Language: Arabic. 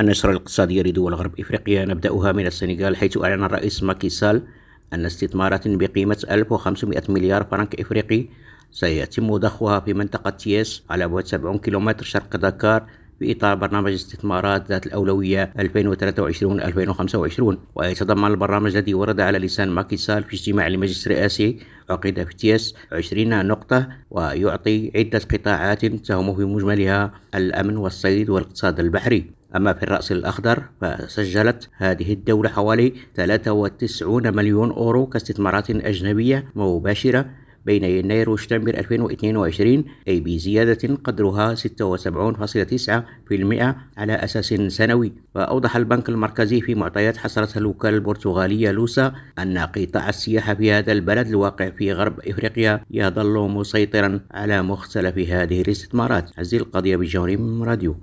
النشرة الاقتصادية لدول غرب إفريقيا نبدأها من السنغال حيث أعلن الرئيس ماكي سال أن استثمارات بقيمة 1500 مليار فرنك إفريقي سيتم ضخها في منطقة تييس على بعد 70 كيلومتر شرق دكار في إطار برنامج استثمارات ذات الأولوية 2023-2025 ويتضمن البرنامج الذي ورد على لسان ماكي سال في اجتماع المجلس الرئاسي عقد في تييس 20 نقطة ويعطي عدة قطاعات تهم في مجملها الأمن والصيد والاقتصاد البحري. أما في الرأس الأخضر فسجلت هذه الدولة حوالي 93 مليون أورو كاستثمارات أجنبية مباشرة بين يناير وشتنبر 2022 أي بزيادة قدرها 76.9% على أساس سنوي. وأوضح البنك المركزي في معطيات حصرتها الوكالة البرتغالية لوسا أن قطاع السياحة في هذا البلد الواقع في غرب إفريقيا يظل مسيطرا على مختلف هذه الاستثمارات. عزيز القضية بجوري راديو.